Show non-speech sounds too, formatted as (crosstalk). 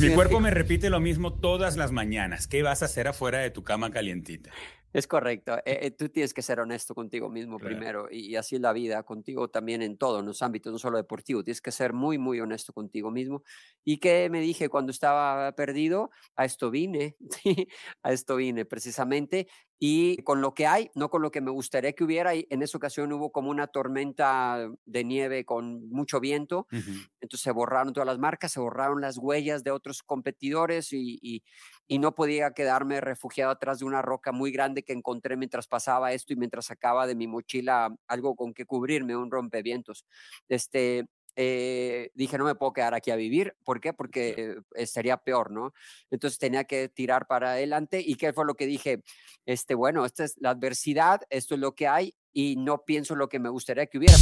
Mi cuerpo me repite lo mismo todas las mañanas. ¿Qué vas a hacer afuera de tu cama calientita? Es correcto. Eh, eh, tú tienes que ser honesto contigo mismo primero y, así es la vida, contigo también en todo, en los ámbitos, no solo deportivo. Tienes que ser muy, muy honesto contigo mismo. ¿Y qué me dije cuando estaba perdido? A esto vine, (laughs) a esto vine precisamente. Y con lo que hay, no con lo que me gustaría que hubiera. Y en esa ocasión hubo como una tormenta de nieve con mucho viento. Entonces se borraron todas las marcas, se borraron las huellas de otros competidores y y no podía quedarme refugiado atrás de una roca muy grande que encontré mientras pasaba esto y mientras sacaba de mi mochila algo con que cubrirme, un rompevientos. Este, eh, dije, no me puedo quedar aquí a vivir. ¿Por qué? Porque estaría peor, ¿no? Entonces tenía que tirar para adelante. ¿Y qué fue lo que dije? Este, bueno, esta es la adversidad, esto es lo que hay y no pienso lo que me gustaría que hubiera.